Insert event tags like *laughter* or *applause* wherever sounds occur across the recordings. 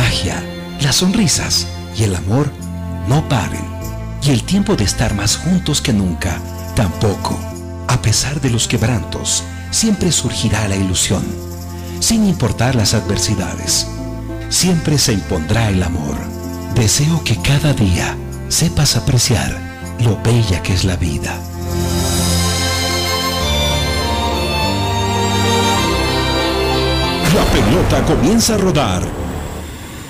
magia, las sonrisas y el amor no paren. Y el tiempo de estar más juntos que nunca tampoco. A pesar de los quebrantos, siempre surgirá la ilusión. Sin importar las adversidades, siempre se impondrá el amor. Deseo que cada día sepas apreciar lo bella que es la vida. La pelota comienza a rodar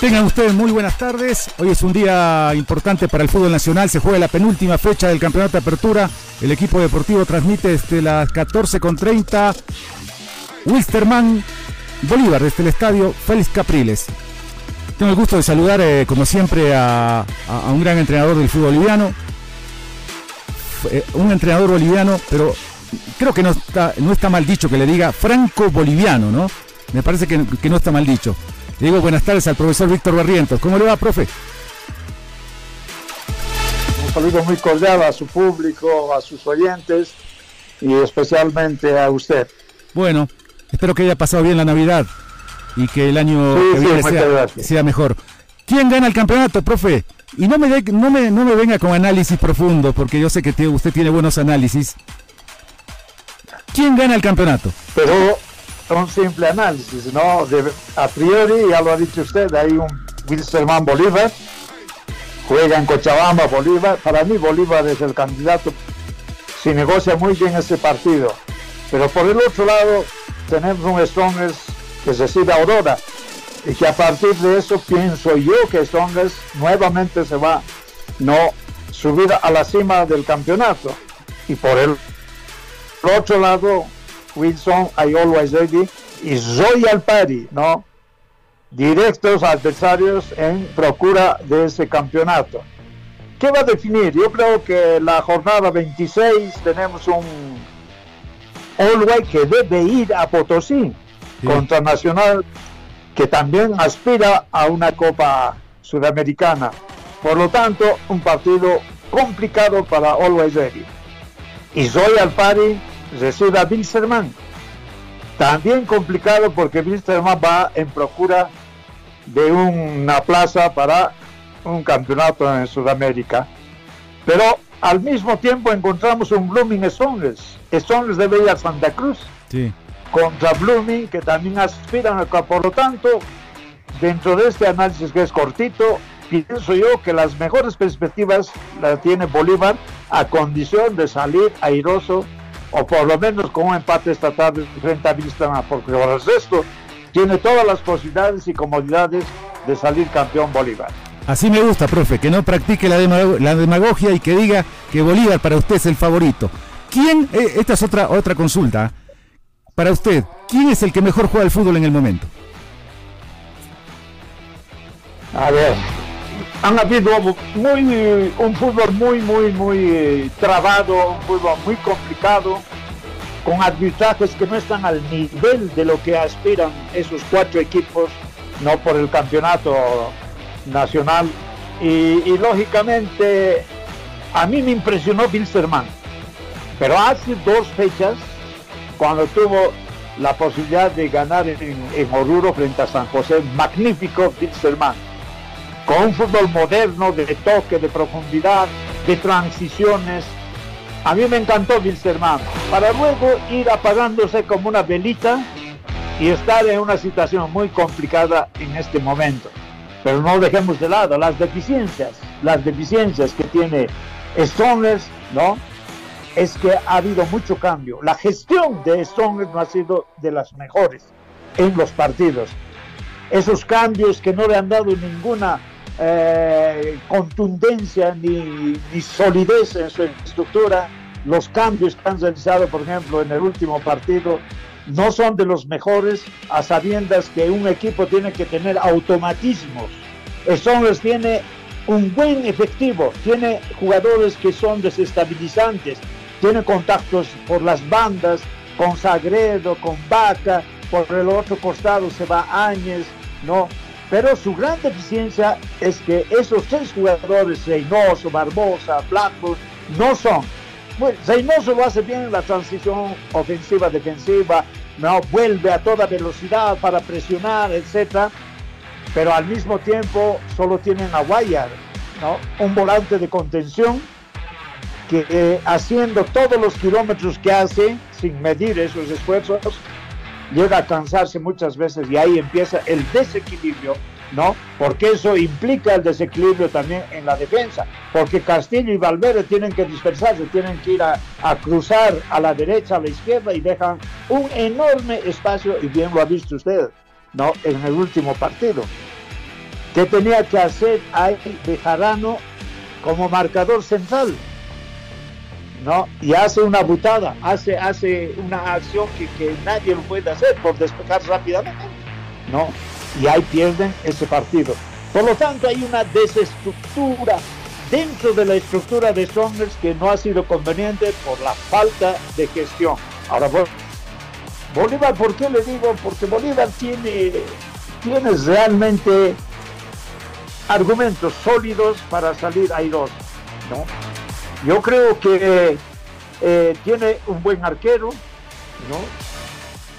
Tengan ustedes muy buenas tardes. Hoy es un día importante para el fútbol nacional. Se juega la penúltima fecha del campeonato de apertura. El equipo deportivo transmite desde las 14.30. Wilstermann Bolívar desde el estadio Félix Capriles. Tengo el gusto de saludar, eh, como siempre, a, un gran entrenador del fútbol boliviano. Eh, un entrenador boliviano, pero creo que no está, no está mal dicho que le diga franco-boliviano, ¿no? Me parece que no está mal dicho. Digo buenas tardes al profesor Víctor Barrientos. ¿Cómo le va, profe? Un saludo muy cordial a su público, a sus oyentes y especialmente a usted. Bueno, espero que haya pasado bien la Navidad y que el año que viene sea, mejor. ¿Quién gana el campeonato, profe? Y no me, no, me, no me venga con análisis profundo, porque yo sé que usted tiene buenos análisis. ¿Quién gana el campeonato? Pero un simple análisis, ¿no? a priori, ya lo ha dicho usted, hay un Wilstermann Bolívar, juega en Cochabamba Bolívar, para mí Bolívar es el candidato, si negocia muy bien ese partido, pero por el otro lado tenemos un Strongers que se sigue Aurora, y que a partir de eso pienso yo que Strongers nuevamente se va no subir a la cima del campeonato, y por el otro lado Wilson, I Always Ready y Royal Party, ¿no? Directos adversarios en procura de ese campeonato. ¿Qué va a definir? Yo creo que la jornada 26 tenemos un Always que debe ir a Potosí contra Nacional, que también aspira a una Copa Sudamericana. Por lo tanto, un partido complicado para Always Ready. Y Royal Party recibe a Wilstermann. También complicado porque Wilstermann va en procura de una plaza para un campeonato en Sudamérica. Pero al mismo tiempo encontramos un Blooming Strongers. Strongers debe ir a Santa Cruz contra Blooming, que también aspiran acá. Por lo tanto, dentro de este análisis que es cortito, pienso yo que las mejores perspectivas las tiene Bolívar a condición de salir airoso o por lo menos con un empate esta tarde frente a Vistama, porque por el resto tiene todas las posibilidades y comodidades de salir campeón Bolívar. Así me gusta, profe, que no practique la, demagogia y que diga que Bolívar para usted es el favorito. ¿Quién, eh, esta es otra, otra consulta, para usted, ¿quién es el que mejor juega el fútbol en el momento? A ver, han habido muy, un fútbol muy, muy, muy eh, trabado, un fútbol muy complicado, con arbitrajes que no están al nivel de lo que aspiran esos cuatro equipos, no por el campeonato nacional. Y, lógicamente, a mí me impresionó Wilstermann, pero hace dos fechas, cuando tuvo la posibilidad de ganar en, en Oruro frente a San José, magnífico Wilstermann con un fútbol moderno, de toque, de profundidad, de transiciones. A mí me encantó Wilstermann, para luego ir apagándose como una velita y estar en una situación muy complicada en este momento. Pero no dejemos de lado las deficiencias, las deficiencias que tiene Strongers, ¿no? Es que ha habido mucho cambio. La gestión de Strongers no ha sido de las mejores en los partidos. Esos cambios que no le han dado ninguna eh, contundencia ni, solidez en su estructura, los cambios que han realizado, por ejemplo, en el último partido, no son de los mejores a sabiendas que un equipo tiene que tener automatismos. Strongers tiene un buen efectivo, tiene jugadores que son desestabilizantes, tiene contactos por las bandas con Sagredo, con Vaca, por el otro costado se va Áñez, ¿no? Pero su gran deficiencia es que esos tres jugadores, Reynoso, Barbosa, Blackburn, no son. Bueno, Reynoso lo hace bien en la transición ofensiva-defensiva, no vuelve a toda velocidad para presionar, etcétera, pero al mismo tiempo solo tienen a Wire, ¿no? un volante de contención que eh, haciendo todos los kilómetros que hace, sin medir esos esfuerzos, llega a cansarse muchas veces y ahí empieza el desequilibrio, ¿no? Porque eso implica el desequilibrio también en la defensa, porque Castillo y Valverde tienen que dispersarse, tienen que ir a, cruzar a la derecha, a la izquierda y dejan un enorme espacio, y bien lo ha visto usted, ¿no? En el último partido. ¿Qué tenía que hacer ahí Bejarano como marcador central? ¿No? Y hace una butada, hace, hace una acción que, nadie lo puede hacer por despejar rápidamente, ¿no? Y ahí pierden ese partido. Por lo tanto, hay una desestructura dentro de la estructura de Strongers que no ha sido conveniente por la falta de gestión. Ahora, Bolívar, ¿por qué le digo? Porque Bolívar tiene, tiene realmente argumentos sólidos para salir airoso, ¿no? Yo creo que eh, tiene un buen arquero, ¿no?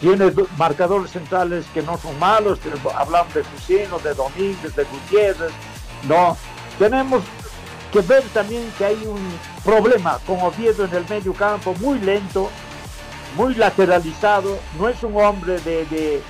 Tiene marcadores centrales que no son malos, hablamos de Fusino, de Domínguez, de Gutiérrez, ¿no? Tenemos que ver también que hay un problema con Oviedo en el medio campo, muy lento, muy lateralizado, no es un hombre de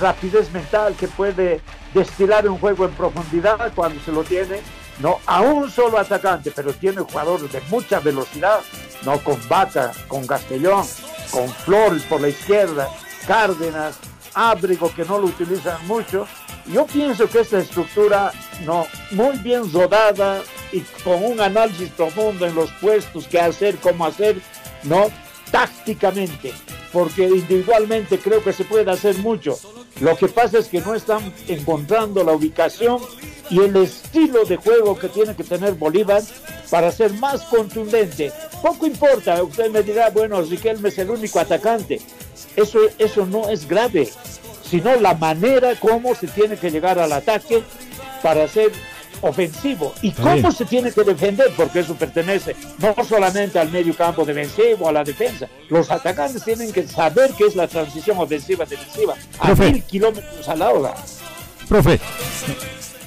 rapidez mental que puede destilar un juego en profundidad cuando se lo tiene, no a un solo atacante, pero tiene jugadores de mucha velocidad, no con Vaca, con Castellón, con Flores por la izquierda, Cárdenas, Ábrigo que no lo utilizan mucho. Yo pienso que esta estructura, no, muy bien rodada y con un análisis profundo en los puestos, qué hacer, cómo hacer, no, tácticamente, porque individualmente creo que se puede hacer mucho. Lo que pasa es que no están encontrando la ubicación y el estilo de juego que tiene que tener Bolívar para ser más contundente. Poco importa, usted me dirá, bueno, Riquelme es el único atacante. Eso, eso no es grave, sino la manera como se tiene que llegar al ataque para ser ofensivo y cómo se tiene que defender, porque eso pertenece no solamente al medio campo defensivo, a la defensa. Los atacantes tienen que saber qué es la transición ofensiva-defensiva a mil kilómetros a la hora. Profe,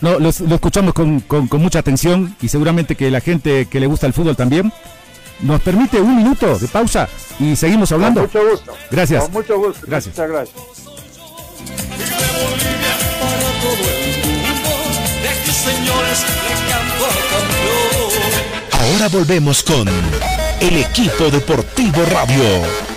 no, lo, escuchamos con, mucha atención y seguramente que la gente que le gusta el fútbol también. ¿Nos permite un minuto de pausa y seguimos hablando? Con mucho gusto. Gracias. Con mucho gusto. Gracias. Muchas gracias. Ahora volvemos con el equipo deportivo radio.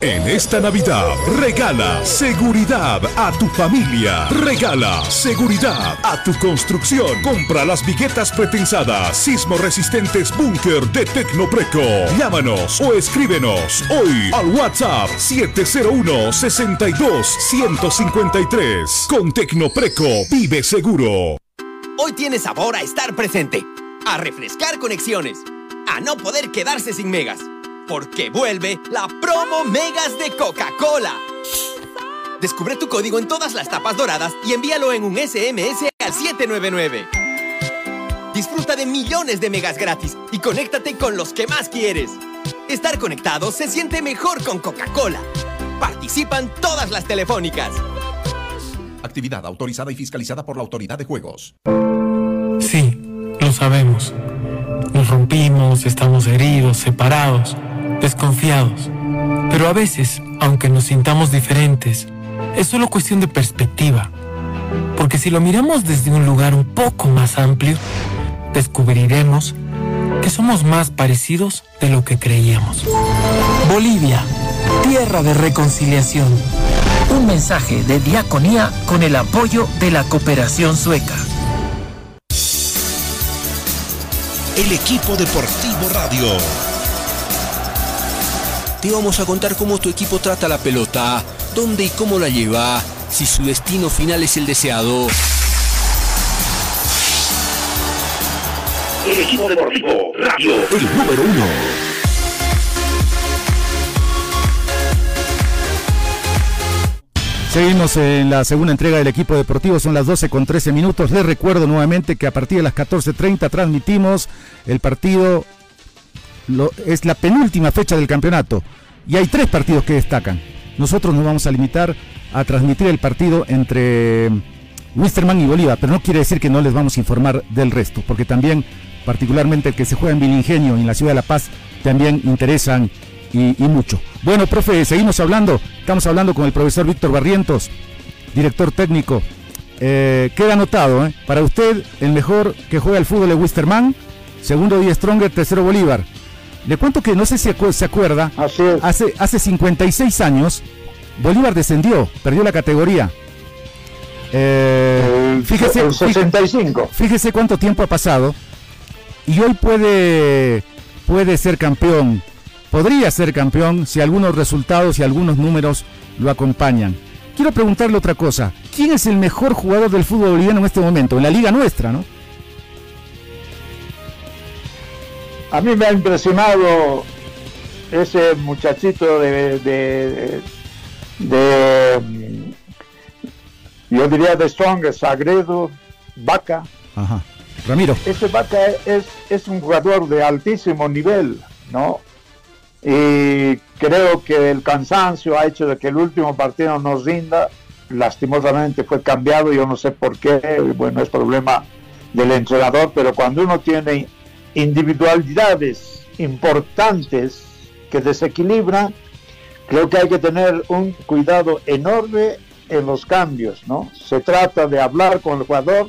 En esta Navidad, regala seguridad a tu familia. Regala seguridad a tu construcción. Compra las viguetas pretensadas, sismo resistentes búnker de Tecnopreco. Llámanos o escríbenos hoy al WhatsApp 701 62 153. Con Tecnopreco, vive seguro. Hoy tiene sabor a estar presente, a refrescar conexiones, a no poder quedarse sin megas porque vuelve la promo Megas de Coca-Cola. Descubre tu código en todas las tapas doradas y envíalo en un SMS al 799. Disfruta de millones de megas gratis y conéctate con los que más quieres. Estar conectado se siente mejor con Coca-Cola. Participan todas las telefónicas. Actividad autorizada y fiscalizada por la Autoridad de Juegos. Sí, lo sabemos. Nos rompimos, estamos heridos, separados desconfiados. Pero a veces, aunque nos sintamos diferentes, es solo cuestión de perspectiva. Porque si lo miramos desde un lugar un poco más amplio, descubriremos que somos más parecidos de lo que creíamos. Bolivia, tierra de reconciliación. Un mensaje de diaconía con el apoyo de la cooperación sueca. El equipo deportivo radio. Te vamos a contar cómo tu equipo trata la pelota, dónde y cómo la lleva, si su destino final es el deseado. El equipo deportivo radio. El número uno. Seguimos en la segunda entrega del equipo deportivo, son las 12 con 13 minutos. Les recuerdo nuevamente que a partir de las 14.30 transmitimos el partido, es la penúltima fecha del campeonato y hay tres partidos que destacan. Nosotros nos vamos a limitar a transmitir el partido entre Wisterman y Bolívar, pero no quiere decir que no les vamos a informar del resto, porque también, particularmente el que se juega en Vilingenio y en la ciudad de La Paz, también interesan y, mucho. Bueno, profe, seguimos hablando. Estamos hablando con el profesor Víctor Barrientos, director técnico. Eh, queda anotado, ¿eh? Para usted, el mejor que juega el fútbol es Wisterman, segundo Die Stronger, tercero Bolívar. Le cuento que no sé si se acuerda, hace, hace 56 años, Bolívar descendió, perdió la categoría. Eh, fíjese, 65. Fíjese cuánto tiempo ha pasado y hoy puede, puede ser campeón podría ser campeón si algunos resultados y algunos números lo acompañan. Quiero preguntarle otra cosa. ¿Quién es el mejor jugador del fútbol boliviano en este momento? En la liga nuestra, ¿no? A mí me ha impresionado ese muchachito de, de, de, yo diría de Strong, Sagredo, Vaca. Ajá. Ramiro. Ese Vaca es, es un jugador de altísimo nivel, ¿no? y creo que el cansancio ha hecho de que el último partido nos rinda. Lastimosamente fue cambiado, yo no sé por qué, bueno, es problema del entrenador, pero cuando uno tiene individualidades importantes que desequilibran, creo que hay que tener un cuidado enorme en los cambios, ¿no? Se trata de hablar con el jugador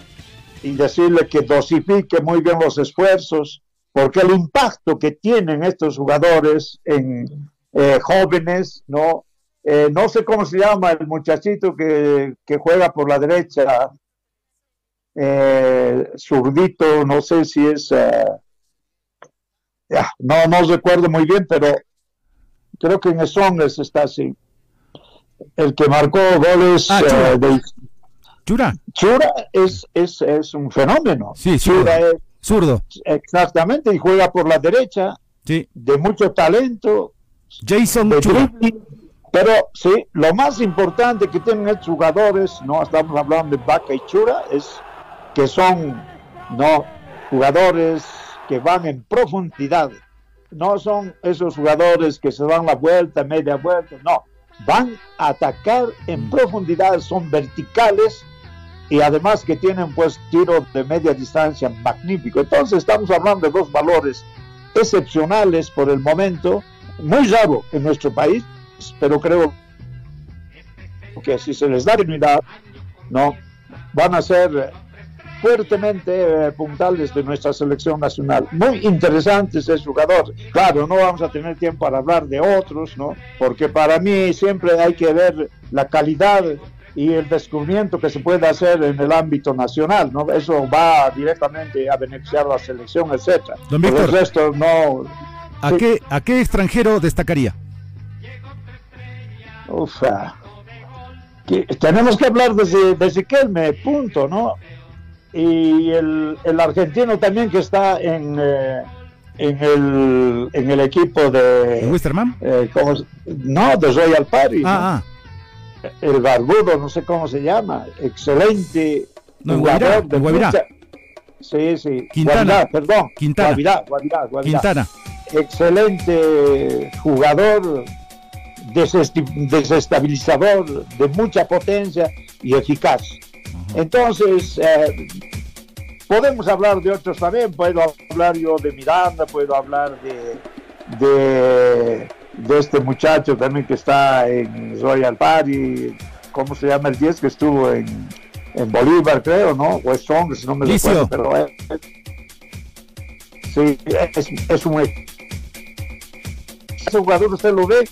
y decirle que dosifique muy bien los esfuerzos, porque el impacto que tienen estos jugadores en eh, jóvenes, ¿no? Eh, no sé cómo se llama el muchachito que, juega por la derecha, eh, zurdito, no sé si es, no, no recuerdo muy bien, pero creo que en Strongers está así. El que marcó goles ah, de Chura. Chura es, es, es un fenómeno. Sí, Chura es Zurdo. Exactamente, y juega por la derecha. Sí. De mucho talento. Jason Pero sí, lo más importante que tienen estos jugadores, no estamos hablando de Vaca y Chura, es que son no jugadores que van en profundidad. No son esos jugadores que se dan la vuelta, media vuelta, no. Van a atacar en mm. profundidad, son verticales y además que tienen pues tiro de media distancia magnífico. Entonces estamos hablando de dos valores excepcionales por el momento, muy raro en nuestro país, pero creo que si se les da unidad, no van a ser fuertemente eh, puntales de nuestra selección nacional. Muy interesantes ese jugador. Claro, no vamos a tener tiempo para hablar de otros, ¿no? Porque para mí siempre hay que ver la calidad y el descubrimiento que se puede hacer en el ámbito nacional, ¿no? Eso va directamente a beneficiar a la selección, etcétera. Don el resto no. ¿A qué a qué extranjero destacaría? Ufa. Que, tenemos que hablar desde, desde Kelme, punto, ¿no? Y el, el argentino también que está en, eh, en, el, en el equipo de... ¿Wisterman? Eh, no, de Royal Party. Ah, ah el barbudo, no sé cómo se llama, excelente no, jugador de Guavirá. Sí, sí. Quintana, perdón. Quintana. Guavirá, Quintana. Excelente jugador, desestabilizador, de mucha potencia y eficaz. Entonces, eh, podemos hablar de otros también, puedo hablar yo de Miranda, puedo hablar de, de de este muchacho también que está en Royal Party, ¿cómo se llama el 10 que estuvo en, en Bolívar, creo, ¿no? O es si no me recuerdo, pero es, sí, es, es un ese jugador usted lo ve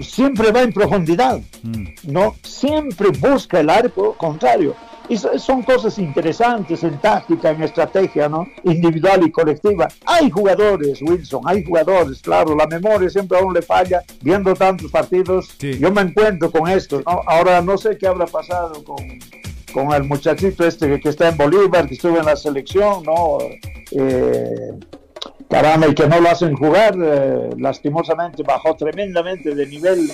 siempre va en profundidad, mm. ¿no? Siempre busca el arco contrario. Y son cosas interesantes en táctica, en estrategia, ¿no? Individual y colectiva. Hay jugadores, Wilson, hay jugadores, claro, la memoria siempre a uno le falla viendo tantos partidos. Yo me encuentro con esto, ¿no? Ahora no sé qué habrá pasado con, con el muchachito este que, está en Bolívar, que estuvo en la selección, ¿no? Eh, caramba, y que no lo hacen jugar, eh, lastimosamente bajó tremendamente de nivel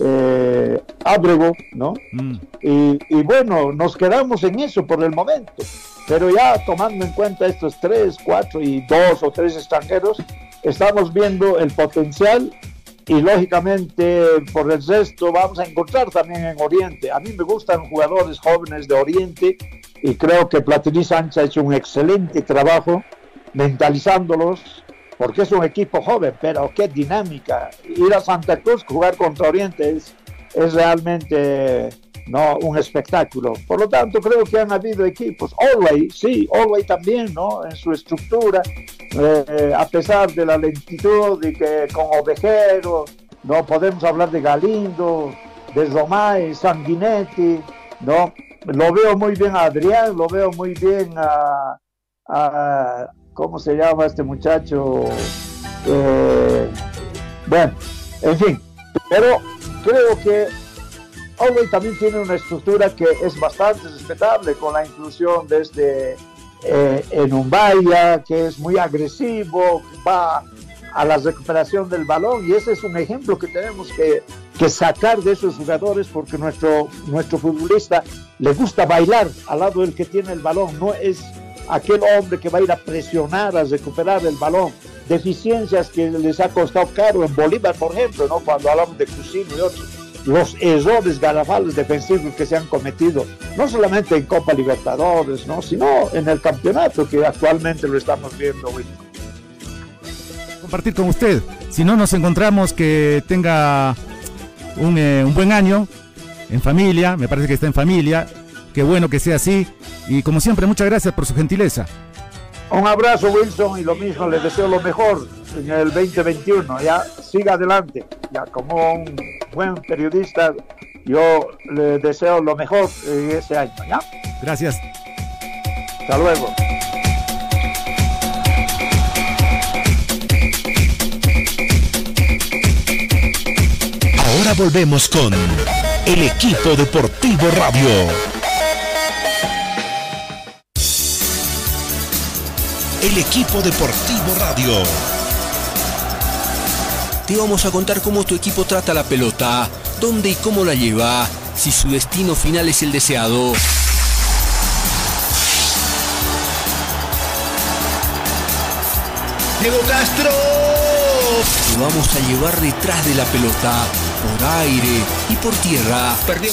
eh, Ábrego, ¿no? Mm. Y, bueno, nos quedamos en eso por el momento, pero ya tomando en cuenta estos tres, cuatro y dos o tres extranjeros, estamos viendo el potencial y lógicamente por el resto vamos a encontrar también en Oriente. A mí me gustan jugadores jóvenes de Oriente y creo que Platini Sánchez ha hecho un excelente trabajo mentalizándolos, porque es un equipo joven, pero qué dinámica. Ir a Santa Cruz, jugar contra Oriente es, realmente no un espectáculo. Por lo tanto, creo que han habido equipos. Orway, sí, Orway también, ¿no? En su estructura, eh, a pesar de la lentitud y que con Ovejero, no podemos hablar de Galindo, de Romay, Sanguinetti, ¿no? Lo veo muy bien a Adrián, lo veo muy bien a, ¿cómo se llama este muchacho? Eh, bueno, en fin, pero creo que Orwell también tiene una estructura que es bastante respetable con la inclusión desde eh, en un vaya que es muy agresivo, va a la recuperación del balón y ese es un ejemplo que tenemos que, que, sacar de esos jugadores porque nuestro, nuestro futbolista le gusta bailar al lado del que tiene el balón, no es aquel hombre que va a ir a presionar, a recuperar el balón. Deficiencias que les ha costado caro en Bolívar, por ejemplo, ¿no? cuando hablamos de Cusino y otros. Los errores garrafales defensivos que se han cometido, no solamente en Copa Libertadores, ¿no? sino en el campeonato que actualmente lo estamos viendo. Compartir con usted. Si no nos encontramos, que tenga un, eh, un buen año en familia, me parece que está en familia, Qué bueno que sea así. Y como siempre, muchas gracias por su gentileza. Un abrazo, Wilson, y lo mismo, les deseo lo mejor en el 2021. Ya siga adelante. Ya como un buen periodista, yo le deseo lo mejor en ese año. ¿ya? Gracias. Hasta luego. Ahora volvemos con el equipo deportivo radio. El equipo deportivo radio. Te vamos a contar cómo tu equipo trata la pelota, dónde y cómo la lleva, si su destino final es el deseado. Diego Castro. Te vamos a llevar detrás de la pelota, por aire y por tierra. Perdió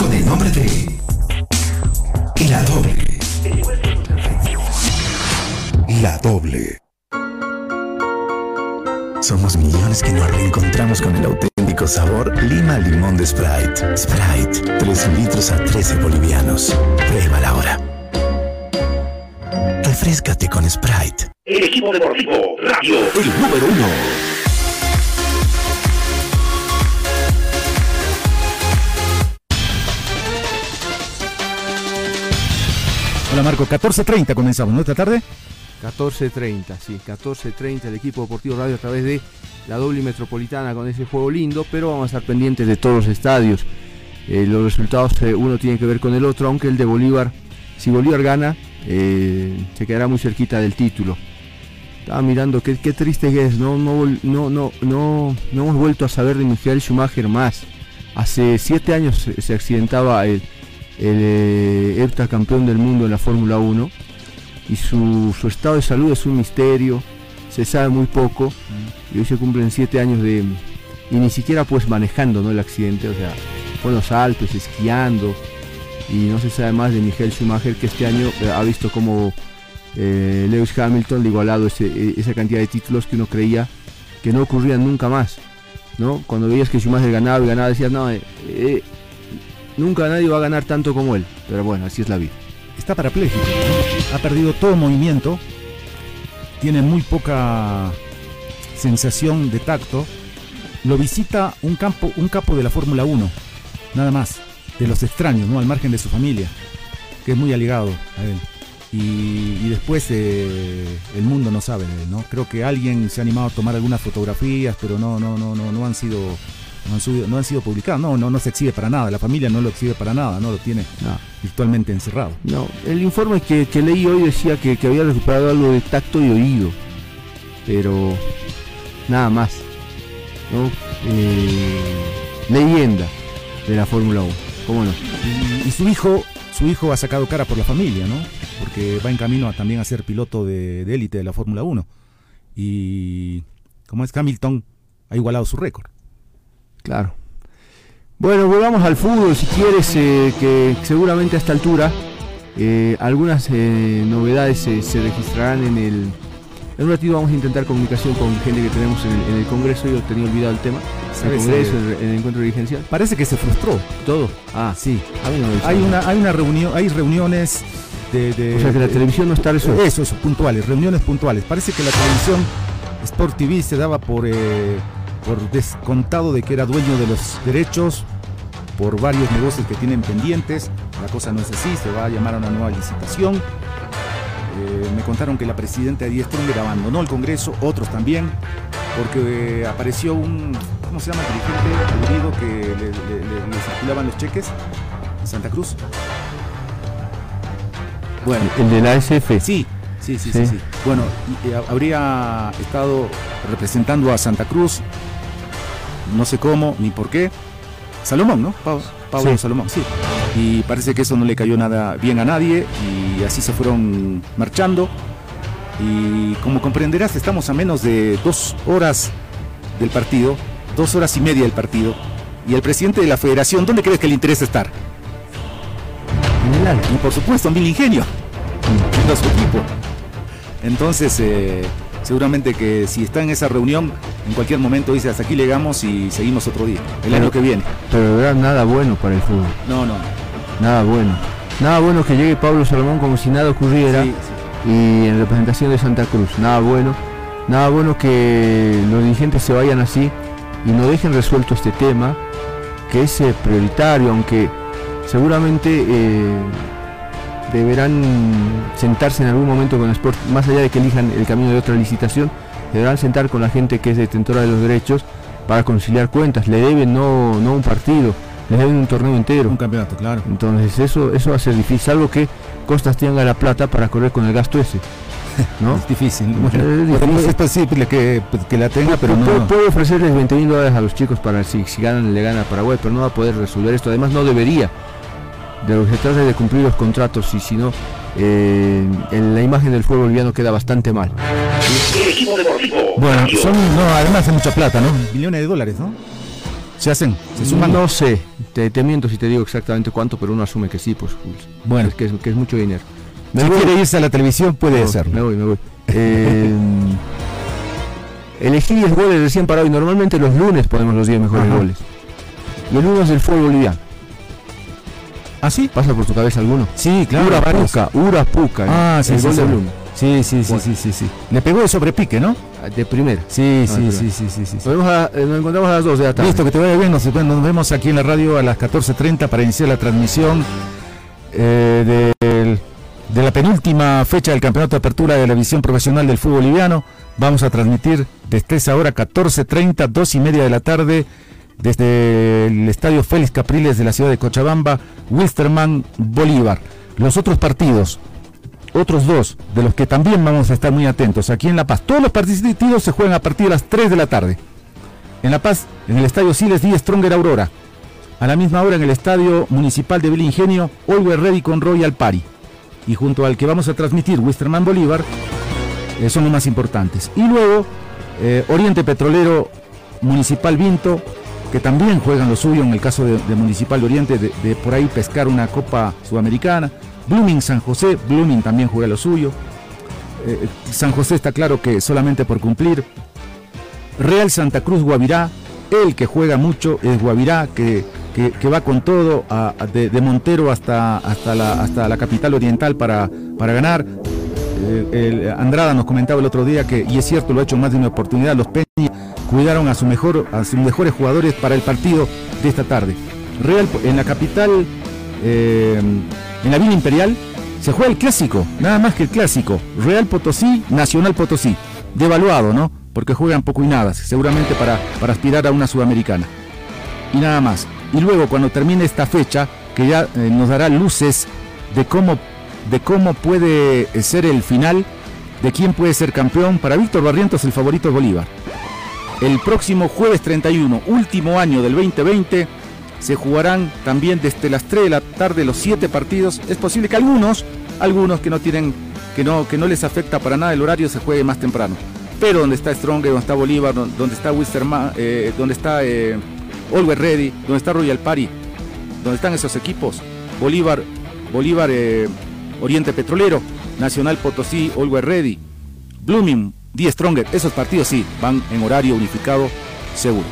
con el nombre de La Doble. La Doble. Somos millones que nos reencontramos con el auténtico sabor Lima Limón de Sprite. Sprite, 3 litros a 13 bolivianos. Pruébala ahora. Refrescate con Sprite. El equipo deportivo Radio. El número uno. Hola Marco, 14.30 comenzamos, ¿no? Esta tarde. 14.30, sí, 14.30 el equipo deportivo radio a través de la doble metropolitana con ese juego lindo, pero vamos a estar pendientes de todos los estadios. Eh, los resultados eh, uno tiene que ver con el otro, aunque el de Bolívar, si Bolívar gana, eh, se quedará muy cerquita del título. Estaba mirando qué, qué triste que es, no, no, no, no, no, no hemos vuelto a saber de Michael Schumacher más. Hace siete años se, se accidentaba el, el eh, heptacampeón del mundo en la Fórmula 1 y su, su estado de salud es un misterio, se sabe muy poco y hoy se cumplen siete años de y ni siquiera pues manejando ¿no? el accidente, o sea, fue en los Alpes, esquiando y no se sabe más de Michael Schumacher que este año eh, ha visto como eh, Lewis Hamilton le igualado ese- e- esa cantidad de títulos que uno creía que no ocurrían nunca más. ¿no? Cuando veías que Schumacher ganaba y ganaba decías, no, eh, eh, nunca nadie va a ganar tanto como él. Pero bueno, así es la vida. Está parapléjico. Ha perdido todo movimiento. Tiene muy poca sensación de tacto. Lo visita un campo, un capo de la Fórmula 1. Nada más. De los extraños, ¿no? Al margen de su familia. Que es muy aligado a él. Y, y después eh, el mundo no sabe de él, ¿no? Creo que alguien se ha animado a tomar algunas fotografías, pero no, no, no, no, no han sido. No han, subido- no han sido publicadas, no, no, no se exhibe para nada, la familia no lo exhibe para nada, no lo tiene No. virtualmente encerrado. No, el informe que, que leí hoy decía que, que había recuperado algo de tacto y oído, pero nada más. ¿no? Eh, leyenda de la Fórmula 1, ¿cómo no? Y, y su hijo, su hijo ha sacado cara por la familia, ¿no? Porque va en camino a también a ser piloto de de élite de, la Fórmula 1. Y como es Hamilton, ha igualado su récord. Claro. Bueno, volvamos al fútbol si quieres, eh, que seguramente a esta altura eh, algunas eh, novedades eh, se registrarán en el... En un ratito vamos a intentar comunicación con gente que tenemos en el, en el Congreso, yo tenía olvidado el tema, el ¿Sabes, Congreso, el, el encuentro dirigencial, Parece que se frustró. todo. Ah, Sí. a mí no me Hay una, hay una reunión, hay reuniones de, de- O sea que la de- televisión no está resuelta. Eso, eso, puntuales, reuniones puntuales. Parece que la televisión Sport TV se daba por, eh, por descontado de que era dueño de los derechos por varios negocios que tienen pendientes. La cosa no es así, se va a llamar a una nueva licitación. Eh, me contaron que la presidenta de Stronger abandonó el Congreso, otros también, porque eh, apareció un, ¿cómo se llama? Dirigente aludido que le, le- le- le circulaban los cheques en Santa Cruz. Bueno, El de la SF. Sí, sí, sí, sí. Sí. sí. Bueno, y- y habría estado representando a Santa Cruz, no sé cómo ni por qué. Salomón, ¿no? Pa- Pablo Sí. Salomón, sí. Y parece que eso no le cayó nada bien a nadie y así se fueron marchando. Y como comprenderás, estamos a menos de dos horas del partido, dos horas y media del partido. Y el presidente de la federación, ¿dónde crees que le interesa estar? En el alto. Y por supuesto, en Mil Ingenio, a su equipo. Entonces, eh, seguramente que si está en esa reunión, en cualquier momento dice hasta aquí llegamos y seguimos otro día, el Pero- año que viene. Pero de verdad nada bueno para el fútbol. No, no. Nada bueno. Nada bueno que llegue Pablo Salomón como si nada ocurriera. Sí, sí. y en representación de Santa Cruz. Nada bueno. Nada bueno que los dirigentes se vayan así y no dejen resuelto este tema, que es eh, prioritario, aunque seguramente eh, deberán sentarse en algún momento con Sport, más allá de que elijan el camino de otra licitación, deberán sentar con la gente que es detentora de los derechos para conciliar cuentas. Le deben no, no un partido, le deben un torneo entero. Un campeonato, claro. Entonces eso, eso va a ser difícil, salvo que Costas tenga la plata para correr con el gasto ese. *laughs* ¿No? Es difícil. Es Bueno, difícil. es posible que, pues, que la tenga, pero no. Puede ofrecerles 20 mil dólares a los chicos para si, si ganan, le gana a Paraguay, pero no va a poder resolver esto. Además no debería. De lo que se trata es de cumplir los contratos y si no, eh, en la imagen del fútbol boliviano queda bastante mal. El equipo deportivo Bueno, son, no, además es mucha plata, ¿no? Millones de dólares, ¿no? Se hacen, se suman. No sé, te, te miento si te digo exactamente cuánto, pero uno asume que sí, pues. Bueno. es que es, que es mucho dinero. Si voy. quiere irse a la televisión, puede Me hacerlo. Me voy, me voy. Eh, elegí 10 goles recién para hoy. Normalmente los lunes ponemos los 10 mejores Ajá. goles. Y el uno es del fútbol boliviano. ¿Ah, sí? ¿Pasa por tu cabeza alguno? Sí, claro. Urapuca, Urapuca. Ah, el sí, sí, gol sí. Sí, sí, sí, sí, sí, sí. Le pegó de sobrepique, ¿no? De primera. Sí, Ah, sí, sí, sí, sí. Nos, eh, nos encontramos a las 2 de la tarde. Listo, que te vaya bien. Nos, nos vemos aquí en la radio a las 14.30 para iniciar la transmisión eh, de la penúltima fecha del Campeonato de Apertura de la División Profesional del Fútbol Boliviano. Vamos a transmitir desde esa hora 14.30, dos y media de la tarde, desde el Estadio Félix Capriles de la ciudad de Cochabamba, Wilstermann, Bolívar. Los otros partidos, otros dos, de los que también vamos a estar muy atentos aquí en La Paz. Todos los partidos se juegan a partir de las 3 de la tarde. En La Paz, en el estadio Siles D. Stronger Aurora. A la misma hora en el estadio municipal de Ingenio, Always Ready con Royal Party. Y junto al que vamos a transmitir, Wisterman Bolívar, eh, son los más importantes. Y luego, eh, Oriente Petrolero Municipal Vinto, que también juegan lo suyo en el caso de, Municipal de Oriente, de, por ahí pescar una Copa Sudamericana. Blooming San José, Blooming también juega lo suyo. Eh, San José está claro que solamente por cumplir. Real Santa Cruz Guavirá, el que juega mucho es Guavirá, que que, va con todo de, Montero hasta, hasta, la, hasta la capital oriental para, para ganar. Eh, Andrada nos comentaba el otro día que, y es cierto, lo ha hecho más de una oportunidad, los Peña cuidaron a, sus mejores jugadores para el partido de esta tarde. Real, en la capital, eh, en la Villa Imperial, se juega el clásico, nada más que el clásico. Real Potosí, Nacional Potosí. Devaluado, ¿no? Porque juegan poco y nada, seguramente para, aspirar a una sudamericana. Y nada más y luego cuando termine esta fecha, que ya eh, nos dará luces de cómo, de cómo puede ser el final, de quién puede ser campeón, para Víctor Barrientos el favorito es Bolívar. El próximo jueves 31, último año del 2020, se jugarán también desde las 3 de la tarde los 7 partidos. Es posible que algunos, algunos que no tienen, que no, que no les afecta para nada el horario, se juegue más temprano. Pero donde está Strong, donde está Bolívar, donde está Wisterman, eh, donde está Always Ready, donde está Royal Party, donde están esos equipos, Bolívar, Bolívar eh, Oriente Petrolero, Nacional Potosí, Always Ready, Blooming, Die Stronger, esos partidos sí, van en horario unificado, seguro.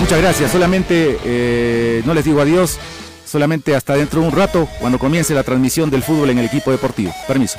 Muchas gracias, solamente eh, no les digo adiós, solamente hasta dentro de un rato, cuando comience la transmisión del fútbol en el equipo deportivo. Permiso.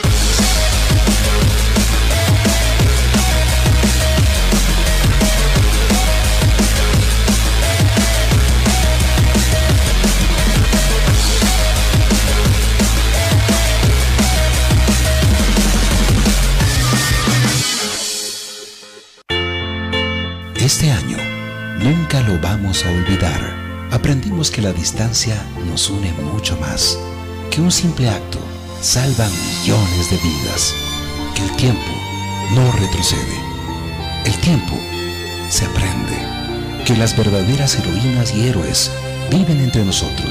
Vamos a olvidar. Aprendimos que la distancia nos une mucho más, que un simple acto salva millones de vidas, que el tiempo no retrocede. El tiempo se aprende, que las verdaderas heroínas y héroes viven entre nosotros